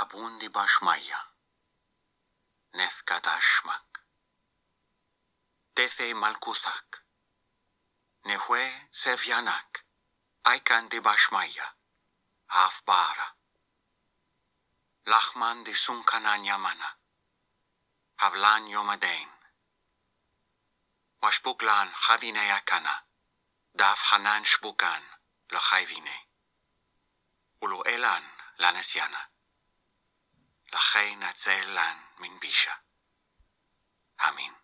abundi bashmaya. Nethkadashmak. Tethe malkuthak. Nehue sevyanak. Aikan de bashmaya. Afbara. Lachman de sunkanan yamana. Havlan yomadein. Washbuklan chavine yakana. Daf hanan shbukan lachayvine. Ulo elan lanesiana. לכן הצל לן מן בישה. אמין.